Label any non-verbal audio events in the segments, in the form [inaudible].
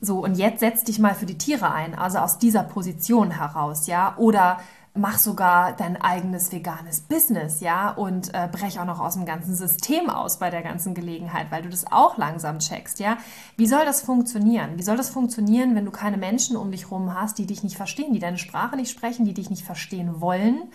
So, und jetzt setz dich mal für die Tiere ein, also aus dieser Position heraus, ja, oder mach sogar dein eigenes veganes Business, ja, und äh, brech auch noch aus dem ganzen System aus bei der ganzen Gelegenheit, weil du das auch langsam checkst, ja. Wie soll das funktionieren? Wie soll das funktionieren, wenn du keine Menschen um dich rum hast, die dich nicht verstehen, die deine Sprache nicht sprechen, die dich nicht verstehen wollen?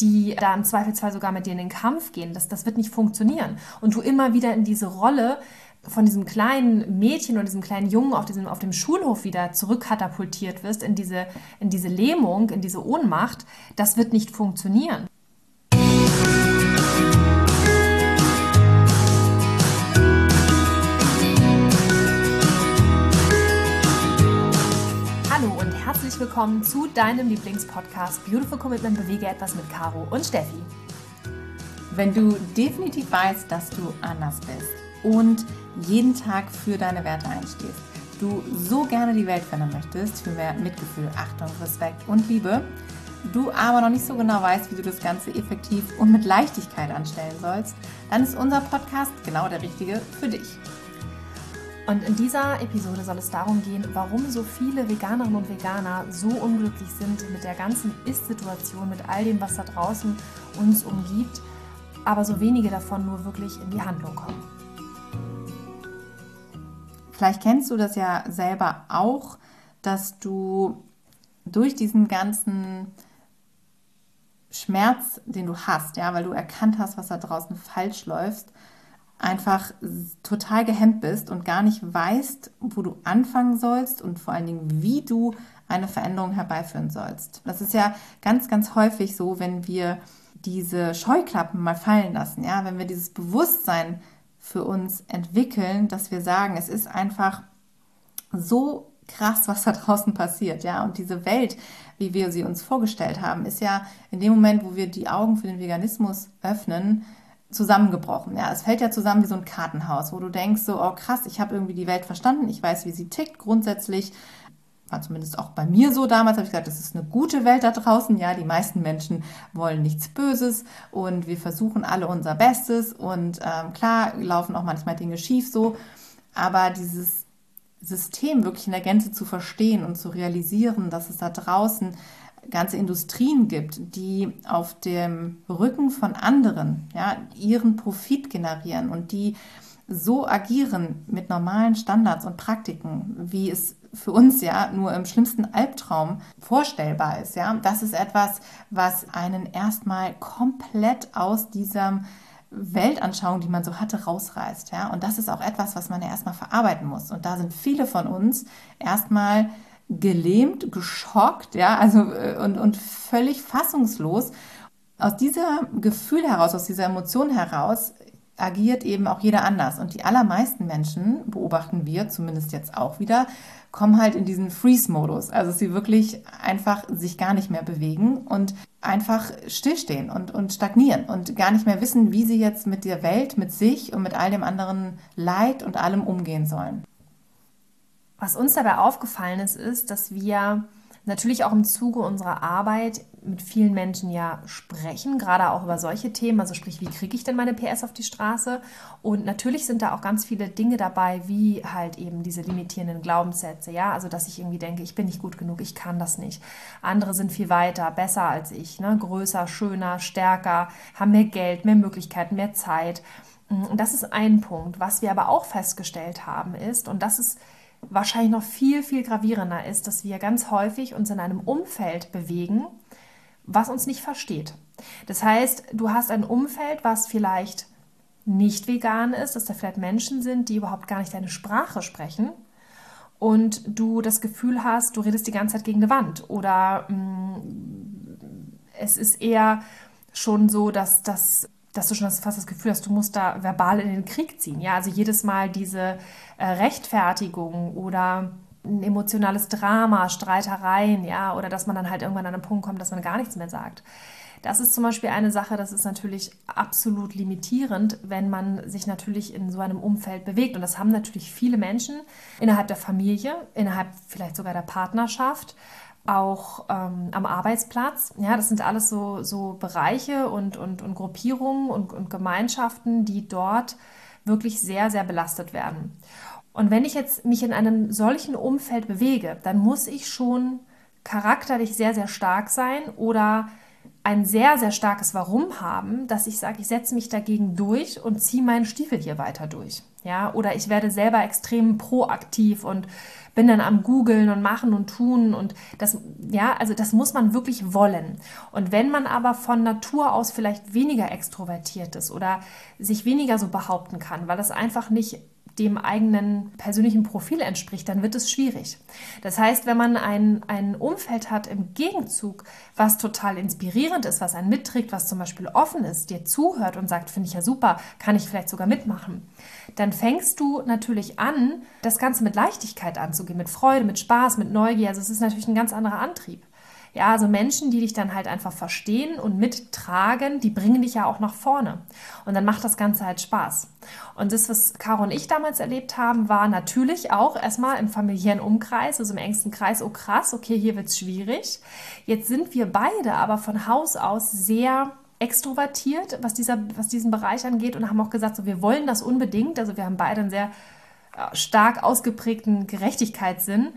die da im Zweifelsfall sogar mit dir in den Kampf gehen. Das, das wird nicht funktionieren. Und du immer wieder in diese Rolle von diesem kleinen Mädchen oder diesem kleinen Jungen auf, diesem, auf dem Schulhof wieder zurückkatapultiert wirst in diese, in diese Lähmung, in diese Ohnmacht, das wird nicht funktionieren. Hallo und herzlich willkommen zu deinem Lieblingspodcast Beautiful Commitment Bewege etwas mit Caro und Steffi. Wenn du definitiv weißt, dass du anders bist und jeden Tag für deine Werte einstehst, du so gerne die Welt verändern möchtest, für mehr Mitgefühl, Achtung, Respekt und Liebe, du aber noch nicht so genau weißt, wie du das Ganze effektiv und mit Leichtigkeit anstellen sollst, dann ist unser Podcast genau der richtige für dich. Und in dieser Episode soll es darum gehen, warum so viele Veganerinnen und Veganer so unglücklich sind mit der ganzen Ist-Situation, mit all dem, was da draußen uns umgibt, aber so wenige davon nur wirklich in die Handlung kommen. Vielleicht kennst du das ja selber auch, dass du durch diesen ganzen Schmerz, den du hast, ja, weil du erkannt hast, was da draußen falsch läuft, einfach total gehemmt bist und gar nicht weißt, wo du anfangen sollst und vor allen Dingen, wie du eine Veränderung herbeiführen sollst. Das ist ja ganz, ganz häufig so, wenn wir diese Scheuklappen mal fallen lassen, ja, wenn wir dieses Bewusstsein für uns entwickeln, dass wir sagen, es ist einfach so krass, was da draußen passiert, ja. Und diese Welt, wie wir sie uns vorgestellt haben, ist ja in dem Moment, wo wir die Augen für den Veganismus öffnen, zusammengebrochen. Ja, es fällt ja zusammen wie so ein Kartenhaus, wo du denkst so, oh krass, ich habe irgendwie die Welt verstanden, ich weiß, wie sie tickt grundsätzlich war zumindest auch bei mir so damals, habe ich gesagt, das ist eine gute Welt da draußen. Ja, die meisten Menschen wollen nichts Böses und wir versuchen alle unser Bestes und ähm, klar laufen auch manchmal Dinge schief so, aber dieses System wirklich in der Gänze zu verstehen und zu realisieren, dass es da draußen ganze Industrien gibt, die auf dem Rücken von anderen ja, ihren Profit generieren und die so agieren mit normalen Standards und Praktiken, wie es für uns ja nur im schlimmsten Albtraum vorstellbar ist. Ja, das ist etwas, was einen erstmal komplett aus dieser Weltanschauung, die man so hatte, rausreißt. Ja, und das ist auch etwas, was man ja erstmal verarbeiten muss. Und da sind viele von uns erstmal gelähmt, geschockt, ja, also äh, und, und völlig fassungslos. Aus diesem Gefühl heraus, aus dieser Emotion heraus agiert eben auch jeder anders. Und die allermeisten Menschen, beobachten wir zumindest jetzt auch wieder, kommen halt in diesen Freeze-Modus. Also sie wirklich einfach sich gar nicht mehr bewegen und einfach stillstehen und, und stagnieren und gar nicht mehr wissen, wie sie jetzt mit der Welt, mit sich und mit all dem anderen Leid und allem umgehen sollen. Was uns dabei aufgefallen ist, ist, dass wir natürlich auch im Zuge unserer Arbeit mit vielen Menschen ja sprechen, gerade auch über solche Themen, also sprich, wie kriege ich denn meine PS auf die Straße? Und natürlich sind da auch ganz viele Dinge dabei, wie halt eben diese limitierenden Glaubenssätze, ja, also dass ich irgendwie denke, ich bin nicht gut genug, ich kann das nicht. Andere sind viel weiter, besser als ich, ne? größer, schöner, stärker, haben mehr Geld, mehr Möglichkeiten, mehr Zeit. Und das ist ein Punkt. Was wir aber auch festgestellt haben ist, und das ist wahrscheinlich noch viel, viel gravierender ist, dass wir ganz häufig uns in einem Umfeld bewegen, was uns nicht versteht. Das heißt, du hast ein Umfeld, was vielleicht nicht vegan ist, dass da vielleicht Menschen sind, die überhaupt gar nicht deine Sprache sprechen und du das Gefühl hast, du redest die ganze Zeit gegen eine Wand oder mh, mm, es ist eher schon so, dass, dass, dass du schon fast das Gefühl hast, du musst da verbal in den Krieg ziehen. Ja, also jedes Mal diese äh, Rechtfertigung oder ein emotionales Drama, Streitereien, ja, oder dass man dann halt irgendwann an einen Punkt kommt, dass man gar nichts mehr sagt. Das ist zum Beispiel eine Sache, das ist natürlich absolut limitierend, wenn man sich natürlich in so einem Umfeld bewegt. Und das haben natürlich viele Menschen innerhalb der Familie, innerhalb vielleicht sogar der Partnerschaft, auch ähm, am Arbeitsplatz. Ja, das sind alles so, so Bereiche und, und, und Gruppierungen und, und Gemeinschaften, die dort wirklich sehr, sehr belastet werden. Und wenn ich jetzt mich in einem solchen Umfeld bewege, dann muss ich schon charakterlich sehr, sehr stark sein oder ein sehr, sehr starkes Warum haben, dass ich sage, ich setze mich dagegen durch und ziehe meinen Stiefel hier weiter durch. Ja, oder ich werde selber extrem proaktiv und bin dann am googeln und machen und tun und das ja, also das muss man wirklich wollen. Und wenn man aber von Natur aus vielleicht weniger extrovertiert ist oder sich weniger so behaupten kann, weil das einfach nicht dem eigenen persönlichen Profil entspricht, dann wird es schwierig. Das heißt, wenn man ein, ein Umfeld hat im Gegenzug, was total inspirierend ist, was einen mitträgt, was zum Beispiel offen ist, dir zuhört und sagt, finde ich ja super, kann ich vielleicht sogar mitmachen, dann fängst du natürlich an, das Ganze mit Leichtigkeit anzugehen, mit Freude, mit Spaß, mit Neugier. Also es ist natürlich ein ganz anderer Antrieb. Ja, also Menschen, die dich dann halt einfach verstehen und mittragen, die bringen dich ja auch nach vorne. Und dann macht das Ganze halt Spaß. Und das, was Caro und ich damals erlebt haben, war natürlich auch erstmal im familiären Umkreis, also im engsten Kreis, oh krass, okay, hier wird es schwierig. Jetzt sind wir beide aber von Haus aus sehr extrovertiert, was, dieser, was diesen Bereich angeht und haben auch gesagt, so, wir wollen das unbedingt. Also wir haben beide einen sehr stark ausgeprägten Gerechtigkeitssinn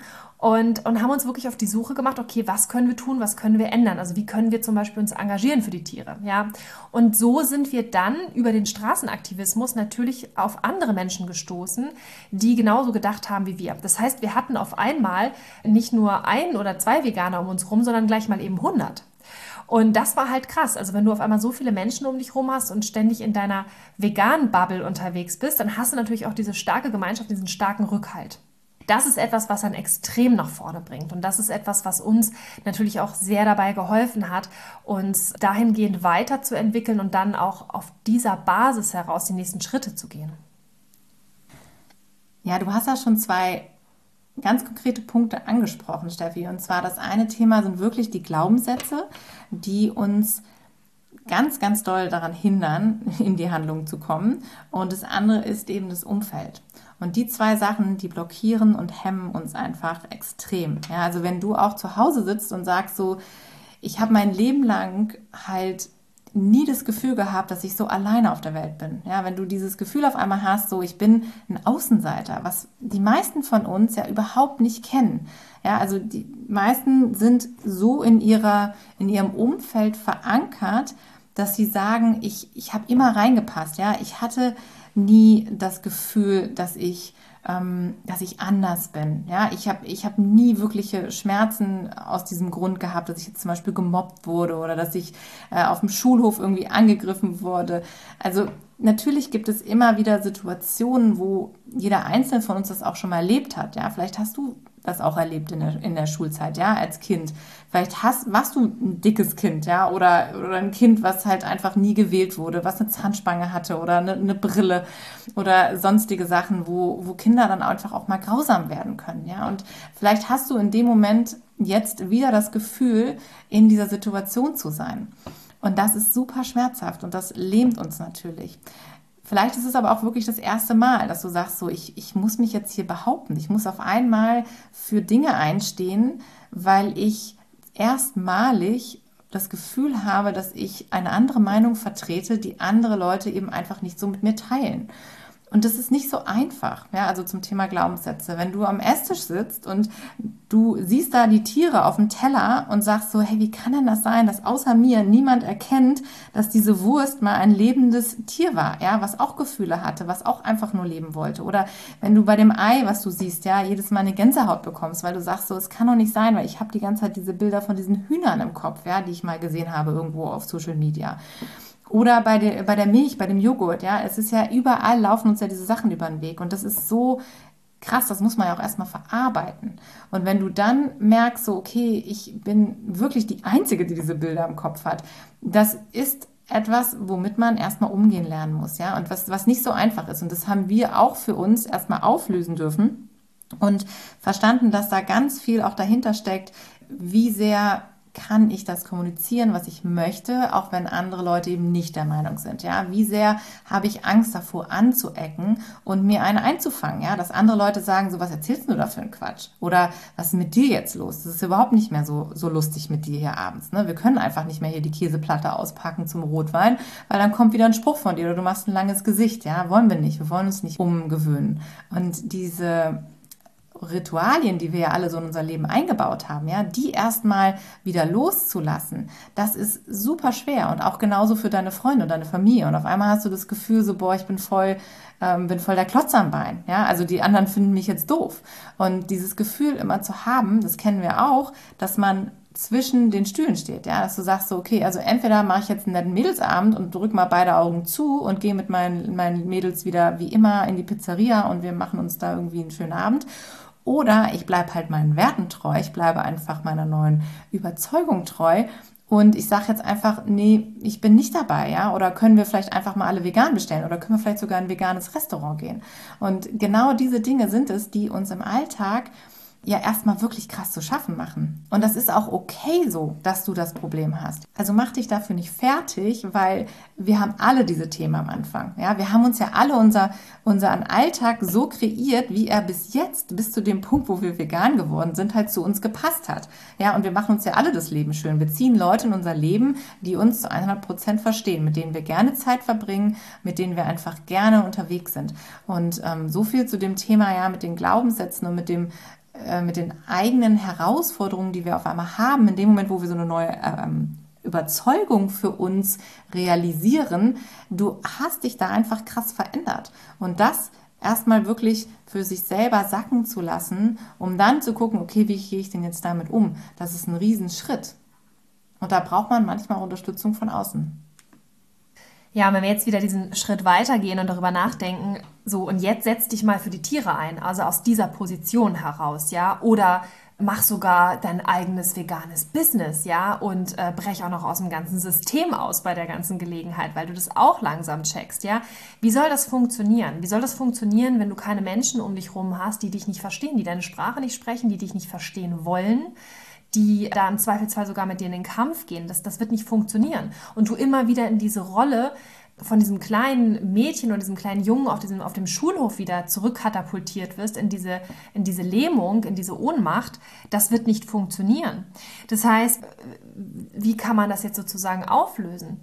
und, und haben uns wirklich auf die Suche gemacht, okay, was können wir tun, was können wir ändern? Also wie können wir zum Beispiel uns engagieren für die Tiere? Ja? Und so sind wir dann über den Straßenaktivismus natürlich auf andere Menschen gestoßen, die genauso gedacht haben wie wir. Das heißt, wir hatten auf einmal nicht nur ein oder zwei Veganer um uns rum, sondern gleich mal eben 100. Und das war halt krass. Also wenn du auf einmal so viele Menschen um dich rum hast und ständig in deiner veganen Bubble unterwegs bist, dann hast du natürlich auch diese starke Gemeinschaft, diesen starken Rückhalt. Das ist etwas, was einen extrem nach vorne bringt. Und das ist etwas, was uns natürlich auch sehr dabei geholfen hat, uns dahingehend weiterzuentwickeln und dann auch auf dieser Basis heraus die nächsten Schritte zu gehen. Ja, du hast ja schon zwei ganz konkrete Punkte angesprochen, Steffi. Und zwar das eine Thema sind wirklich die Glaubenssätze, die uns ganz, ganz doll daran hindern, [laughs] in die Handlung zu kommen. Und das andere ist eben das Umfeld. Und die zwei Sachen, die blockieren und hemmen uns einfach extrem. Ja, also wenn du auch zu Hause sitzt und sagst so, ich habe mein Leben lang halt nie das Gefühl gehabt, dass ich so alleine auf der Welt bin. Ja, wenn du dieses Gefühl auf einmal hast, so ich bin ein Außenseiter, was die meisten von uns ja überhaupt nicht kennen. Ja, also die meisten sind so in ihrer in ihrem Umfeld verankert, dass sie sagen, ich ich habe immer reingepasst. Ja, ich hatte nie das Gefühl, dass ich ähm, dass ich anders bin. Ja, ich habe ich hab nie wirkliche Schmerzen aus diesem Grund gehabt, dass ich jetzt zum Beispiel gemobbt wurde oder dass ich äh, auf dem Schulhof irgendwie angegriffen wurde. Also natürlich gibt es immer wieder Situationen, wo jeder Einzelne von uns das auch schon mal erlebt hat. Ja, vielleicht hast du das auch erlebt in der, in der Schulzeit, ja, als Kind. Vielleicht hast, warst du ein dickes Kind, ja, oder, oder ein Kind, was halt einfach nie gewählt wurde, was eine Zahnspange hatte oder eine, eine Brille oder sonstige Sachen, wo, wo Kinder dann einfach auch mal grausam werden können, ja. Und vielleicht hast du in dem Moment jetzt wieder das Gefühl, in dieser Situation zu sein. Und das ist super schmerzhaft und das lähmt uns natürlich. Vielleicht ist es aber auch wirklich das erste Mal, dass du sagst, so, ich, ich muss mich jetzt hier behaupten. Ich muss auf einmal für Dinge einstehen, weil ich erstmalig das Gefühl habe, dass ich eine andere Meinung vertrete, die andere Leute eben einfach nicht so mit mir teilen. Und das ist nicht so einfach, ja, also zum Thema Glaubenssätze. Wenn du am Esstisch sitzt und du siehst da die Tiere auf dem Teller und sagst so, hey, wie kann denn das sein, dass außer mir niemand erkennt, dass diese Wurst mal ein lebendes Tier war, ja, was auch Gefühle hatte, was auch einfach nur leben wollte. Oder wenn du bei dem Ei, was du siehst, ja, jedes Mal eine Gänsehaut bekommst, weil du sagst so, es kann doch nicht sein, weil ich habe die ganze Zeit diese Bilder von diesen Hühnern im Kopf, ja, die ich mal gesehen habe irgendwo auf Social Media. Oder bei der, bei der Milch, bei dem Joghurt, ja. Es ist ja überall laufen uns ja diese Sachen über den Weg. Und das ist so krass, das muss man ja auch erstmal verarbeiten. Und wenn du dann merkst, so, okay, ich bin wirklich die Einzige, die diese Bilder im Kopf hat, das ist etwas, womit man erstmal umgehen lernen muss, ja. Und was, was nicht so einfach ist. Und das haben wir auch für uns erstmal auflösen dürfen und verstanden, dass da ganz viel auch dahinter steckt, wie sehr kann ich das kommunizieren, was ich möchte, auch wenn andere Leute eben nicht der Meinung sind? Ja, wie sehr habe ich Angst davor anzuecken und mir eine einzufangen? Ja, dass andere Leute sagen, so was erzählst du da für einen Quatsch? Oder was ist mit dir jetzt los? Das ist überhaupt nicht mehr so, so lustig mit dir hier abends. Ne? Wir können einfach nicht mehr hier die Käseplatte auspacken zum Rotwein, weil dann kommt wieder ein Spruch von dir oder du machst ein langes Gesicht. Ja, wollen wir nicht. Wir wollen uns nicht umgewöhnen. Und diese Ritualien, die wir ja alle so in unser Leben eingebaut haben, ja, die erstmal wieder loszulassen, das ist super schwer und auch genauso für deine Freunde und deine Familie. Und auf einmal hast du das Gefühl, so, boah, ich bin voll, ähm, bin voll der Klotz am Bein, ja, also die anderen finden mich jetzt doof. Und dieses Gefühl immer zu haben, das kennen wir auch, dass man zwischen den Stühlen steht, ja, dass du sagst so, okay, also entweder mache ich jetzt einen netten Mädelsabend und drücke mal beide Augen zu und gehe mit meinen, meinen Mädels wieder wie immer in die Pizzeria und wir machen uns da irgendwie einen schönen Abend oder ich bleibe halt meinen Werten treu, ich bleibe einfach meiner neuen Überzeugung treu. Und ich sage jetzt einfach, nee, ich bin nicht dabei, ja, oder können wir vielleicht einfach mal alle vegan bestellen? Oder können wir vielleicht sogar in ein veganes Restaurant gehen. Und genau diese Dinge sind es, die uns im Alltag ja erstmal wirklich krass zu schaffen machen. Und das ist auch okay so, dass du das Problem hast. Also mach dich dafür nicht fertig, weil wir haben alle diese Themen am Anfang. Ja, wir haben uns ja alle unser, unseren Alltag so kreiert, wie er bis jetzt, bis zu dem Punkt, wo wir vegan geworden sind, halt zu uns gepasst hat. Ja, und wir machen uns ja alle das Leben schön. Wir ziehen Leute in unser Leben, die uns zu 100 Prozent verstehen, mit denen wir gerne Zeit verbringen, mit denen wir einfach gerne unterwegs sind. Und ähm, so viel zu dem Thema ja mit den Glaubenssätzen und mit dem äh, mit den eigenen Herausforderungen, die wir auf einmal haben, in dem Moment, wo wir so eine neue ähm, Überzeugung für uns realisieren, du hast dich da einfach krass verändert. Und das erstmal wirklich für sich selber sacken zu lassen, um dann zu gucken, okay, wie gehe ich denn jetzt damit um? Das ist ein Riesenschritt. Und da braucht man manchmal Unterstützung von außen. Ja, wenn wir jetzt wieder diesen Schritt weitergehen und darüber nachdenken, so und jetzt setz dich mal für die Tiere ein, also aus dieser Position heraus, ja, oder mach sogar dein eigenes veganes Business, ja, und äh, brech auch noch aus dem ganzen System aus bei der ganzen Gelegenheit, weil du das auch langsam checkst, ja. Wie soll das funktionieren? Wie soll das funktionieren, wenn du keine Menschen um dich rum hast, die dich nicht verstehen, die deine Sprache nicht sprechen, die dich nicht verstehen wollen? Die da im Zweifelsfall sogar mit dir in den Kampf gehen. Das, das wird nicht funktionieren. Und du immer wieder in diese Rolle von diesem kleinen Mädchen oder diesem kleinen Jungen auf, diesem, auf dem Schulhof wieder zurückkatapultiert wirst in diese, in diese Lähmung, in diese Ohnmacht, das wird nicht funktionieren. Das heißt, wie kann man das jetzt sozusagen auflösen?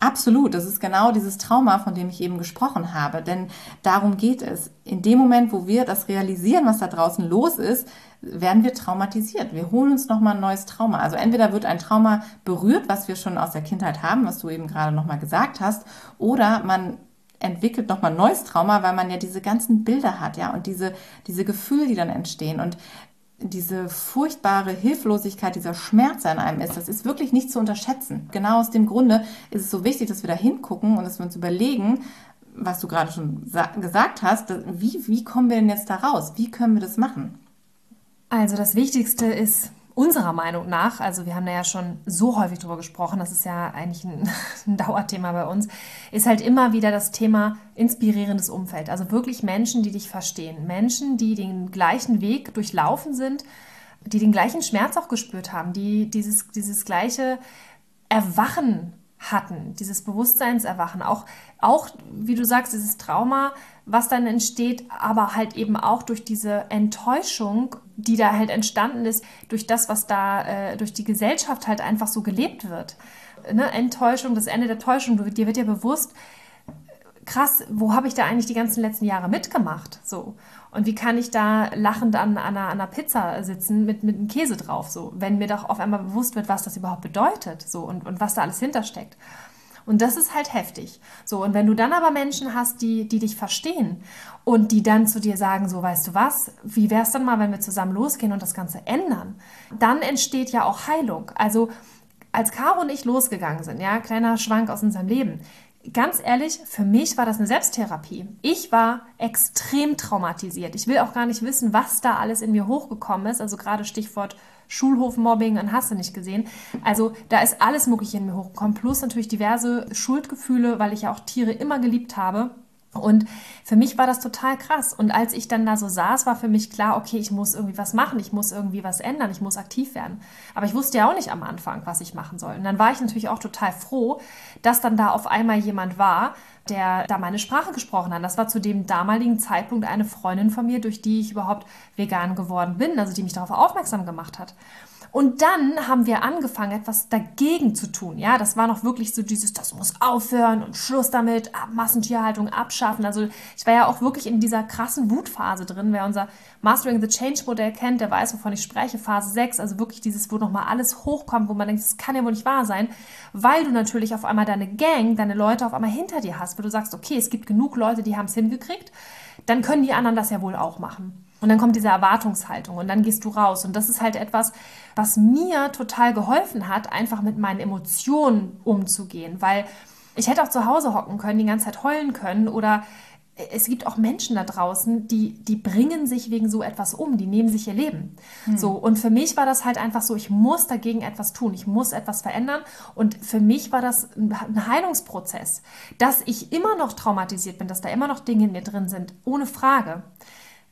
Absolut, das ist genau dieses Trauma, von dem ich eben gesprochen habe. Denn darum geht es. In dem Moment, wo wir das realisieren, was da draußen los ist, werden wir traumatisiert. Wir holen uns nochmal ein neues Trauma. Also entweder wird ein Trauma berührt, was wir schon aus der Kindheit haben, was du eben gerade nochmal gesagt hast, oder man entwickelt nochmal ein neues Trauma, weil man ja diese ganzen Bilder hat, ja, und diese, diese Gefühle, die dann entstehen. Und diese furchtbare Hilflosigkeit, dieser Schmerz an einem ist, das ist wirklich nicht zu unterschätzen. Genau aus dem Grunde ist es so wichtig, dass wir da hingucken und dass wir uns überlegen, was du gerade schon gesagt hast, wie, wie kommen wir denn jetzt da raus? Wie können wir das machen? Also das Wichtigste ist unserer Meinung nach, also wir haben da ja schon so häufig drüber gesprochen, das ist ja eigentlich ein, [laughs] ein, Dauerthema bei uns, ist halt immer wieder das Thema inspirierendes Umfeld. Also wirklich Menschen, die dich verstehen. Menschen, die den gleichen Weg durchlaufen sind, die den gleichen Schmerz auch gespürt haben, die dieses, dieses gleiche Erwachen hatten, dieses Bewusstseinserwachen, auch, auch, wie du sagst, dieses Trauma, was dann entsteht, aber halt eben auch durch diese Enttäuschung, die da halt entstanden ist, durch das, was da äh, durch die Gesellschaft halt einfach so gelebt wird. Ne? Enttäuschung, das Ende der Täuschung, du, dir wird ja bewusst, krass, wo habe ich da eigentlich die ganzen letzten Jahre mitgemacht? So. Und wie kann ich da lachend an, an, einer, an einer Pizza sitzen mit, mit einem Käse drauf, so, wenn mir doch auf einmal bewusst wird, was das überhaupt bedeutet, so, und, und was da alles hintersteckt. Und das ist halt heftig. So, und wenn du dann aber Menschen hast, die, die dich verstehen und die dann zu dir sagen, so, weißt du was, wie wäre es dann mal, wenn wir zusammen losgehen und das Ganze ändern? Dann entsteht ja auch Heilung. Also, als Caro und ich losgegangen sind, ja, kleiner Schwank aus unserem Leben, ganz ehrlich, für mich war das eine Selbsttherapie. Ich war extrem traumatisiert. Ich will auch gar nicht wissen, was da alles in mir hochgekommen ist. Also gerade Stichwort Schulhofmobbing und hast du nicht gesehen. Also da ist alles Mögliche in mir hochgekommen. Plus natürlich diverse Schuldgefühle, weil ich ja auch Tiere immer geliebt habe. Und für mich war das total krass. Und als ich dann da so saß, war für mich klar, okay, ich muss irgendwie was machen, ich muss irgendwie was ändern, ich muss aktiv werden. Aber ich wusste ja auch nicht am Anfang, was ich machen soll. Und dann war ich natürlich auch total froh, dass dann da auf einmal jemand war, der da meine Sprache gesprochen hat. Das war zu dem damaligen Zeitpunkt eine Freundin von mir, durch die ich überhaupt vegan geworden bin, also die mich darauf aufmerksam gemacht hat. Und dann haben wir angefangen, etwas dagegen zu tun. Ja, das war noch wirklich so dieses, das muss aufhören und Schluss damit, Massentierhaltung abschaffen. Also ich war ja auch wirklich in dieser krassen Wutphase drin. Wer unser Mastering the Change Modell kennt, der weiß, wovon ich spreche. Phase 6, also wirklich dieses, wo nochmal alles hochkommt, wo man denkt, das kann ja wohl nicht wahr sein, weil du natürlich auf einmal deine Gang, deine Leute auf einmal hinter dir hast, wo du sagst, okay, es gibt genug Leute, die haben es hingekriegt, dann können die anderen das ja wohl auch machen. Und dann kommt diese Erwartungshaltung und dann gehst du raus. Und das ist halt etwas, was mir total geholfen hat, einfach mit meinen Emotionen umzugehen. Weil ich hätte auch zu Hause hocken können, die ganze Zeit heulen können oder es gibt auch Menschen da draußen, die, die bringen sich wegen so etwas um, die nehmen sich ihr Leben. Hm. So, und für mich war das halt einfach so, ich muss dagegen etwas tun, ich muss etwas verändern. Und für mich war das ein Heilungsprozess, dass ich immer noch traumatisiert bin, dass da immer noch Dinge in mir drin sind, ohne Frage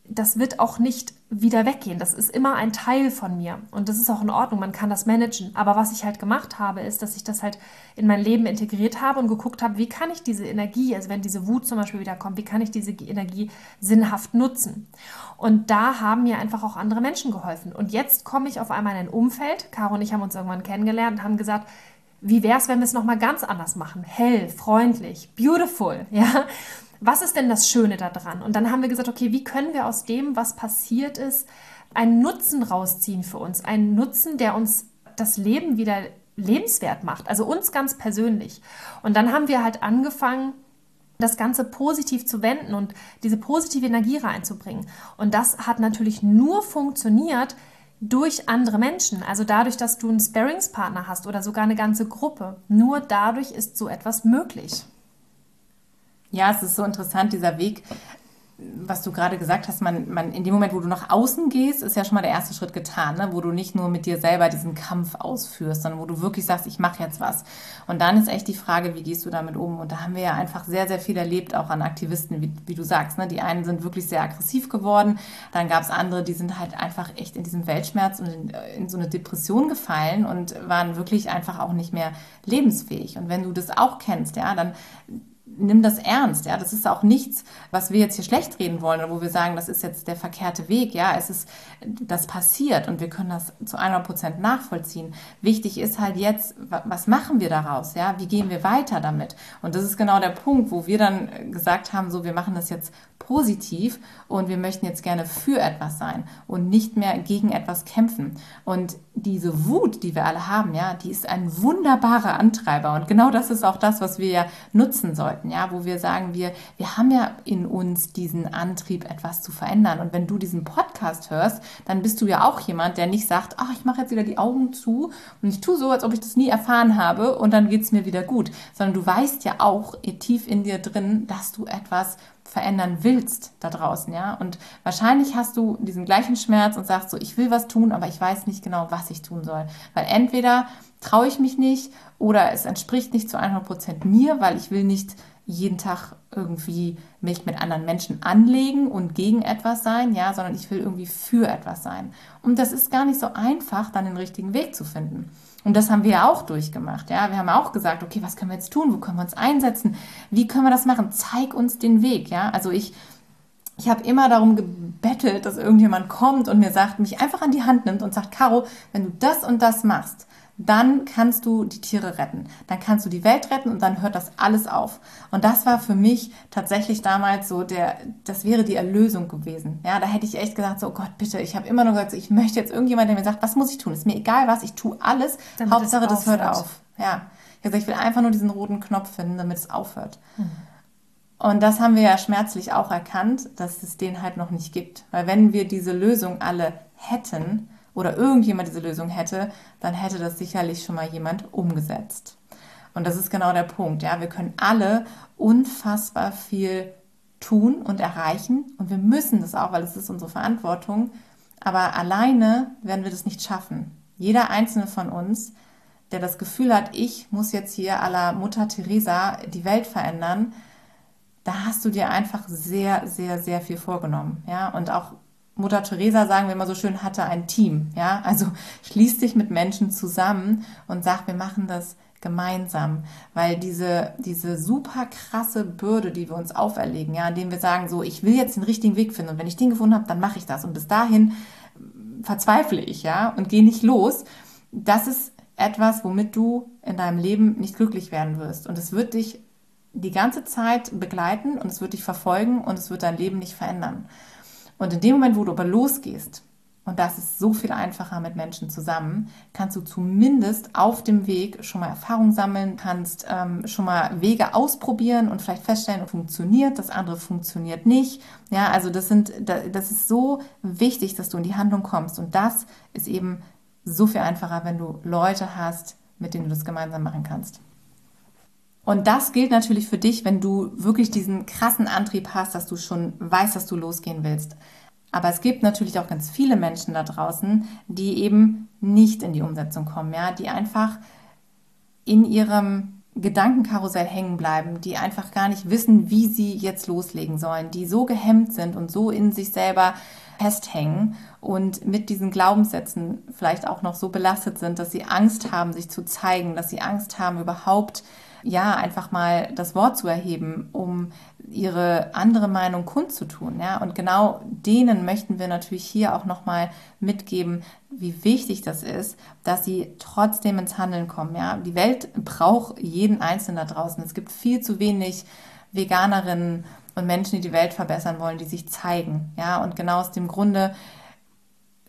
das wird auch nicht wieder weggehen. Das ist immer ein Teil von mir. Und das ist auch in Ordnung. Man kann das managen. Aber was ich halt gemacht habe, ist, dass ich das halt in mein Leben integriert habe und geguckt habe, wie kann ich diese Energie, also wenn diese Wut zum Beispiel wieder kommt, wie kann ich diese Energie sinnhaft nutzen? Und da haben mir einfach auch andere Menschen geholfen. Und jetzt komme ich auf einmal in ein Umfeld. Caro und ich haben uns irgendwann kennengelernt und haben gesagt, wie wäre es, wenn wir es nochmal ganz anders machen? Hell, freundlich, beautiful, [laughs] ja was ist denn das Schöne daran? Und dann haben wir gesagt, okay, wie können wir aus dem, was passiert ist, einen Nutzen rausziehen für uns? Einen Nutzen, der uns das Leben wieder lebenswert macht, also uns ganz persönlich. Und dann haben wir halt angefangen, das Ganze positiv zu wenden und diese positive Energie reinzubringen. Und das hat natürlich nur funktioniert durch andere Menschen, also dadurch, dass du einen Sparringspartner hast oder sogar eine ganze Gruppe. Nur dadurch ist so etwas möglich. Ja, es ist so interessant, dieser Weg, was du gerade gesagt hast, man, man in dem Moment, wo du nach außen gehst, ist ja schon mal der erste Schritt getan, ne? wo du nicht nur mit dir selber diesen Kampf ausführst, sondern wo du wirklich sagst, ich mache jetzt was. Und dann ist echt die Frage, wie gehst du damit um? Und da haben wir ja einfach sehr, sehr viel erlebt, auch an Aktivisten, wie, wie du sagst. Ne? Die einen sind wirklich sehr aggressiv geworden, dann gab es andere, die sind halt einfach echt in diesem Weltschmerz und in, in so eine Depression gefallen und waren wirklich einfach auch nicht mehr lebensfähig. Und wenn du das auch kennst, ja, dann nimm das ernst, ja. Das ist auch nichts, was wir jetzt hier schlecht reden wollen oder wo wir sagen, das ist jetzt der verkehrte Weg, ja. Es ist, das passiert und wir können das zu 100 Prozent nachvollziehen. Wichtig ist halt jetzt, was machen wir daraus, ja? Wie gehen wir weiter damit? Und das ist genau der Punkt, wo wir dann gesagt haben, so, wir machen das jetzt positiv und wir möchten jetzt gerne für etwas sein und nicht mehr gegen etwas kämpfen. Und diese Wut, die wir alle haben, ja, die ist ein wunderbarer Antreiber und genau das ist auch das, was wir ja nutzen sollten, ja, wo wir sagen, wir, wir haben ja in uns diesen Antrieb, etwas zu verändern. Und wenn du diesen Podcast hörst, dann bist du ja auch jemand, der nicht sagt, ach, ich mache jetzt wieder die Augen zu und ich tue so, als ob ich das nie erfahren habe und dann geht es mir wieder gut, sondern du weißt ja auch tief in dir drin, dass du etwas verändern willst da draußen, ja. Und wahrscheinlich hast du diesen gleichen Schmerz und sagst so, ich will was tun, aber ich weiß nicht genau, was ich tun soll. Weil entweder traue ich mich nicht oder es entspricht nicht zu 100 Prozent mir, weil ich will nicht jeden Tag irgendwie mich mit anderen Menschen anlegen und gegen etwas sein, ja, sondern ich will irgendwie für etwas sein. Und das ist gar nicht so einfach, dann den richtigen Weg zu finden. Und das haben wir ja auch durchgemacht. Ja, wir haben auch gesagt, okay, was können wir jetzt tun? Wo können wir uns einsetzen? Wie können wir das machen? Zeig uns den Weg. Ja, also ich, ich habe immer darum gebettelt, dass irgendjemand kommt und mir sagt, mich einfach an die Hand nimmt und sagt, Caro, wenn du das und das machst, dann kannst du die Tiere retten. Dann kannst du die Welt retten und dann hört das alles auf. Und das war für mich tatsächlich damals so der, das wäre die Erlösung gewesen. Ja, da hätte ich echt gesagt, so oh Gott, bitte, ich habe immer nur gesagt, ich möchte jetzt irgendjemand, der mir sagt, was muss ich tun? Ist mir egal was, ich tue alles. Damit Hauptsache, das hört auf. Ja. Ich, gesagt, ich will einfach nur diesen roten Knopf finden, damit es aufhört. Mhm. Und das haben wir ja schmerzlich auch erkannt, dass es den halt noch nicht gibt. Weil wenn wir diese Lösung alle hätten, oder irgendjemand diese Lösung hätte, dann hätte das sicherlich schon mal jemand umgesetzt. Und das ist genau der Punkt. Ja, wir können alle unfassbar viel tun und erreichen und wir müssen das auch, weil es ist unsere Verantwortung. Aber alleine werden wir das nicht schaffen. Jeder einzelne von uns, der das Gefühl hat, ich muss jetzt hier la Mutter Teresa die Welt verändern, da hast du dir einfach sehr, sehr, sehr viel vorgenommen. Ja, und auch Mutter Teresa, sagen wir immer so schön, hatte ein Team. Ja, also schließ dich mit Menschen zusammen und sag, wir machen das gemeinsam, weil diese, diese super krasse Bürde, die wir uns auferlegen, ja, indem wir sagen, so, ich will jetzt den richtigen Weg finden und wenn ich den gefunden habe, dann mache ich das und bis dahin verzweifle ich, ja, und gehe nicht los, das ist etwas, womit du in deinem Leben nicht glücklich werden wirst und es wird dich die ganze Zeit begleiten und es wird dich verfolgen und es wird dein Leben nicht verändern. Und in dem Moment, wo du aber losgehst, und das ist so viel einfacher mit Menschen zusammen, kannst du zumindest auf dem Weg schon mal Erfahrung sammeln, kannst ähm, schon mal Wege ausprobieren und vielleicht feststellen, funktioniert, das andere funktioniert nicht. Ja, also das sind, das ist so wichtig, dass du in die Handlung kommst. Und das ist eben so viel einfacher, wenn du Leute hast, mit denen du das gemeinsam machen kannst. Und das gilt natürlich für dich, wenn du wirklich diesen krassen Antrieb hast, dass du schon weißt, dass du losgehen willst. Aber es gibt natürlich auch ganz viele Menschen da draußen, die eben nicht in die Umsetzung kommen, ja, die einfach in ihrem Gedankenkarussell hängen bleiben, die einfach gar nicht wissen, wie sie jetzt loslegen sollen, die so gehemmt sind und so in sich selber festhängen und mit diesen Glaubenssätzen vielleicht auch noch so belastet sind, dass sie Angst haben, sich zu zeigen, dass sie Angst haben, überhaupt ja, einfach mal das Wort zu erheben, um ihre andere Meinung kundzutun. Ja? Und genau denen möchten wir natürlich hier auch nochmal mitgeben, wie wichtig das ist, dass sie trotzdem ins Handeln kommen. Ja? Die Welt braucht jeden Einzelnen da draußen. Es gibt viel zu wenig Veganerinnen und Menschen, die die Welt verbessern wollen, die sich zeigen. Ja? Und genau aus dem Grunde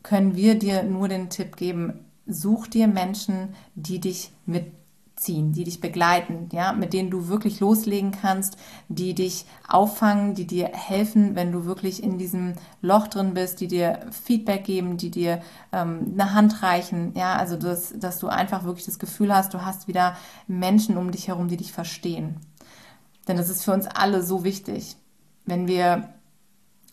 können wir dir nur den Tipp geben, such dir Menschen, die dich mit ziehen, die dich begleiten, ja, mit denen du wirklich loslegen kannst, die dich auffangen, die dir helfen, wenn du wirklich in diesem Loch drin bist, die dir Feedback geben, die dir ähm, eine Hand reichen, ja, also das, dass du einfach wirklich das Gefühl hast, du hast wieder Menschen um dich herum, die dich verstehen. Denn das ist für uns alle so wichtig. Wenn wir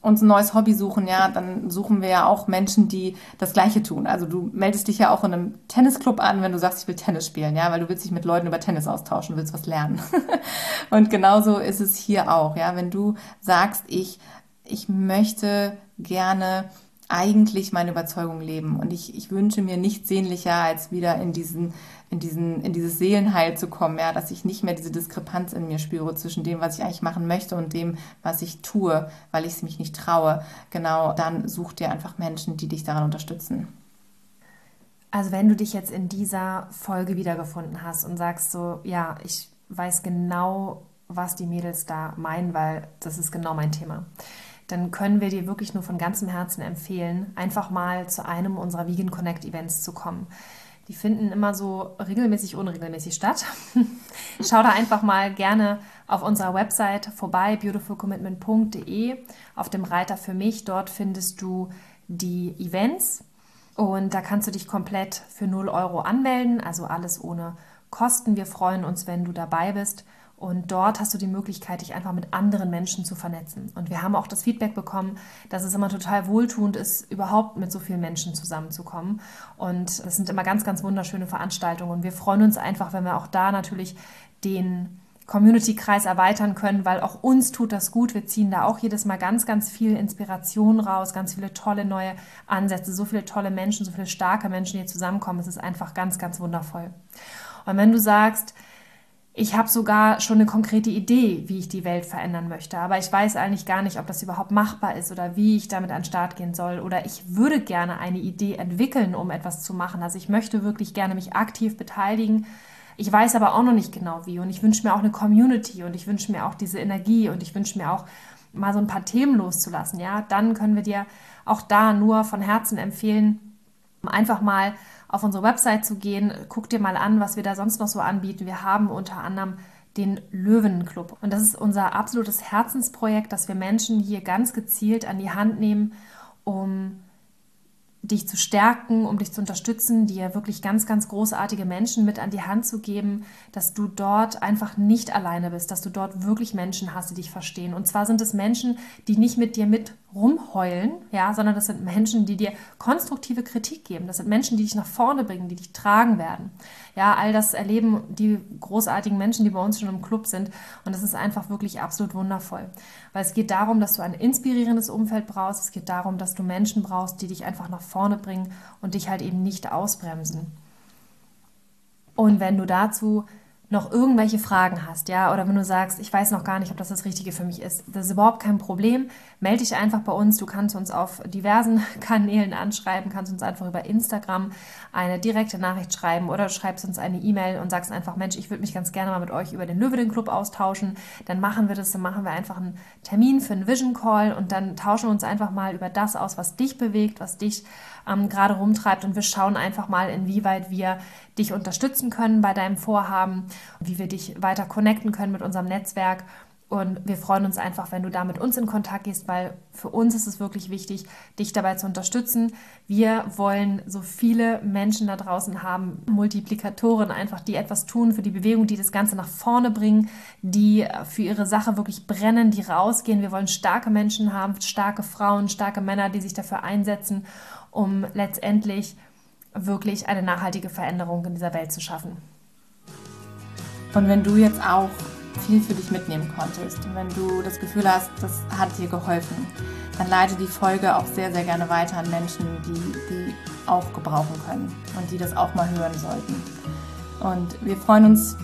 uns ein neues Hobby suchen, ja, dann suchen wir ja auch Menschen, die das Gleiche tun. Also du meldest dich ja auch in einem Tennisclub an, wenn du sagst, ich will Tennis spielen, ja, weil du willst dich mit Leuten über Tennis austauschen, willst was lernen. [laughs] und genauso ist es hier auch, ja, wenn du sagst, ich, ich möchte gerne eigentlich meine Überzeugung leben und ich, ich wünsche mir nichts sehnlicher, als wieder in diesen in, diesen, in dieses Seelenheil zu kommen, ja, dass ich nicht mehr diese Diskrepanz in mir spüre zwischen dem, was ich eigentlich machen möchte und dem, was ich tue, weil ich es mich nicht traue. Genau, dann such dir einfach Menschen, die dich daran unterstützen. Also wenn du dich jetzt in dieser Folge wiedergefunden hast und sagst so, ja, ich weiß genau, was die Mädels da meinen, weil das ist genau mein Thema dann können wir dir wirklich nur von ganzem Herzen empfehlen, einfach mal zu einem unserer Vegan Connect Events zu kommen. Die finden immer so regelmäßig, unregelmäßig statt. [laughs] Schau da einfach mal gerne auf unserer Website vorbei, beautifulcommitment.de, auf dem Reiter für mich. Dort findest du die Events und da kannst du dich komplett für 0 Euro anmelden, also alles ohne Kosten. Wir freuen uns, wenn du dabei bist. Und dort hast du die Möglichkeit, dich einfach mit anderen Menschen zu vernetzen. Und wir haben auch das Feedback bekommen, dass es immer total wohltuend ist, überhaupt mit so vielen Menschen zusammenzukommen. Und es sind immer ganz, ganz wunderschöne Veranstaltungen. Und wir freuen uns einfach, wenn wir auch da natürlich den Community-Kreis erweitern können, weil auch uns tut das gut. Wir ziehen da auch jedes Mal ganz, ganz viel Inspiration raus, ganz viele tolle neue Ansätze, so viele tolle Menschen, so viele starke Menschen, die hier zusammenkommen. Es ist einfach ganz, ganz wundervoll. Und wenn du sagst, ich habe sogar schon eine konkrete Idee, wie ich die Welt verändern möchte, aber ich weiß eigentlich gar nicht, ob das überhaupt machbar ist oder wie ich damit an den Start gehen soll. Oder ich würde gerne eine Idee entwickeln, um etwas zu machen. Also ich möchte wirklich gerne mich aktiv beteiligen. Ich weiß aber auch noch nicht genau wie. Und ich wünsche mir auch eine Community und ich wünsche mir auch diese Energie und ich wünsche mir auch mal so ein paar Themen loszulassen. Ja, dann können wir dir auch da nur von Herzen empfehlen, einfach mal auf unsere Website zu gehen. Guck dir mal an, was wir da sonst noch so anbieten. Wir haben unter anderem den Löwenclub. Und das ist unser absolutes Herzensprojekt, dass wir Menschen hier ganz gezielt an die Hand nehmen, um dich zu stärken, um dich zu unterstützen, dir wirklich ganz, ganz großartige Menschen mit an die Hand zu geben, dass du dort einfach nicht alleine bist, dass du dort wirklich Menschen hast, die dich verstehen. Und zwar sind es Menschen, die nicht mit dir mit rumheulen, ja, sondern das sind Menschen, die dir konstruktive Kritik geben. Das sind Menschen, die dich nach vorne bringen, die dich tragen werden. Ja, all das erleben die großartigen Menschen, die bei uns schon im Club sind. Und das ist einfach wirklich absolut wundervoll. Weil es geht darum, dass du ein inspirierendes Umfeld brauchst. Es geht darum, dass du Menschen brauchst, die dich einfach nach vorne bringen und dich halt eben nicht ausbremsen. Und wenn du dazu noch irgendwelche Fragen hast, ja, oder wenn du sagst, ich weiß noch gar nicht, ob das das Richtige für mich ist, das ist überhaupt kein Problem. Melde dich einfach bei uns. Du kannst uns auf diversen [laughs] Kanälen anschreiben, kannst uns einfach über Instagram eine direkte Nachricht schreiben oder schreibst uns eine E-Mail und sagst einfach, Mensch, ich würde mich ganz gerne mal mit euch über den Löwe Club austauschen. Dann machen wir das, dann machen wir einfach einen Termin für einen Vision Call und dann tauschen wir uns einfach mal über das aus, was dich bewegt, was dich ähm, gerade rumtreibt und wir schauen einfach mal, inwieweit wir dich unterstützen können bei deinem Vorhaben, wie wir dich weiter connecten können mit unserem Netzwerk. Und wir freuen uns einfach, wenn du da mit uns in Kontakt gehst, weil für uns ist es wirklich wichtig, dich dabei zu unterstützen. Wir wollen so viele Menschen da draußen haben, Multiplikatoren einfach, die etwas tun für die Bewegung, die das Ganze nach vorne bringen, die für ihre Sache wirklich brennen, die rausgehen. Wir wollen starke Menschen haben, starke Frauen, starke Männer, die sich dafür einsetzen, um letztendlich wirklich eine nachhaltige Veränderung in dieser Welt zu schaffen. Und wenn du jetzt auch viel für dich mitnehmen konntest und wenn du das Gefühl hast, das hat dir geholfen, dann leite die Folge auch sehr, sehr gerne weiter an Menschen, die die auch gebrauchen können und die das auch mal hören sollten. Und wir freuen uns,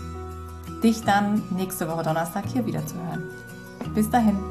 dich dann nächste Woche Donnerstag hier wieder zu hören. Bis dahin.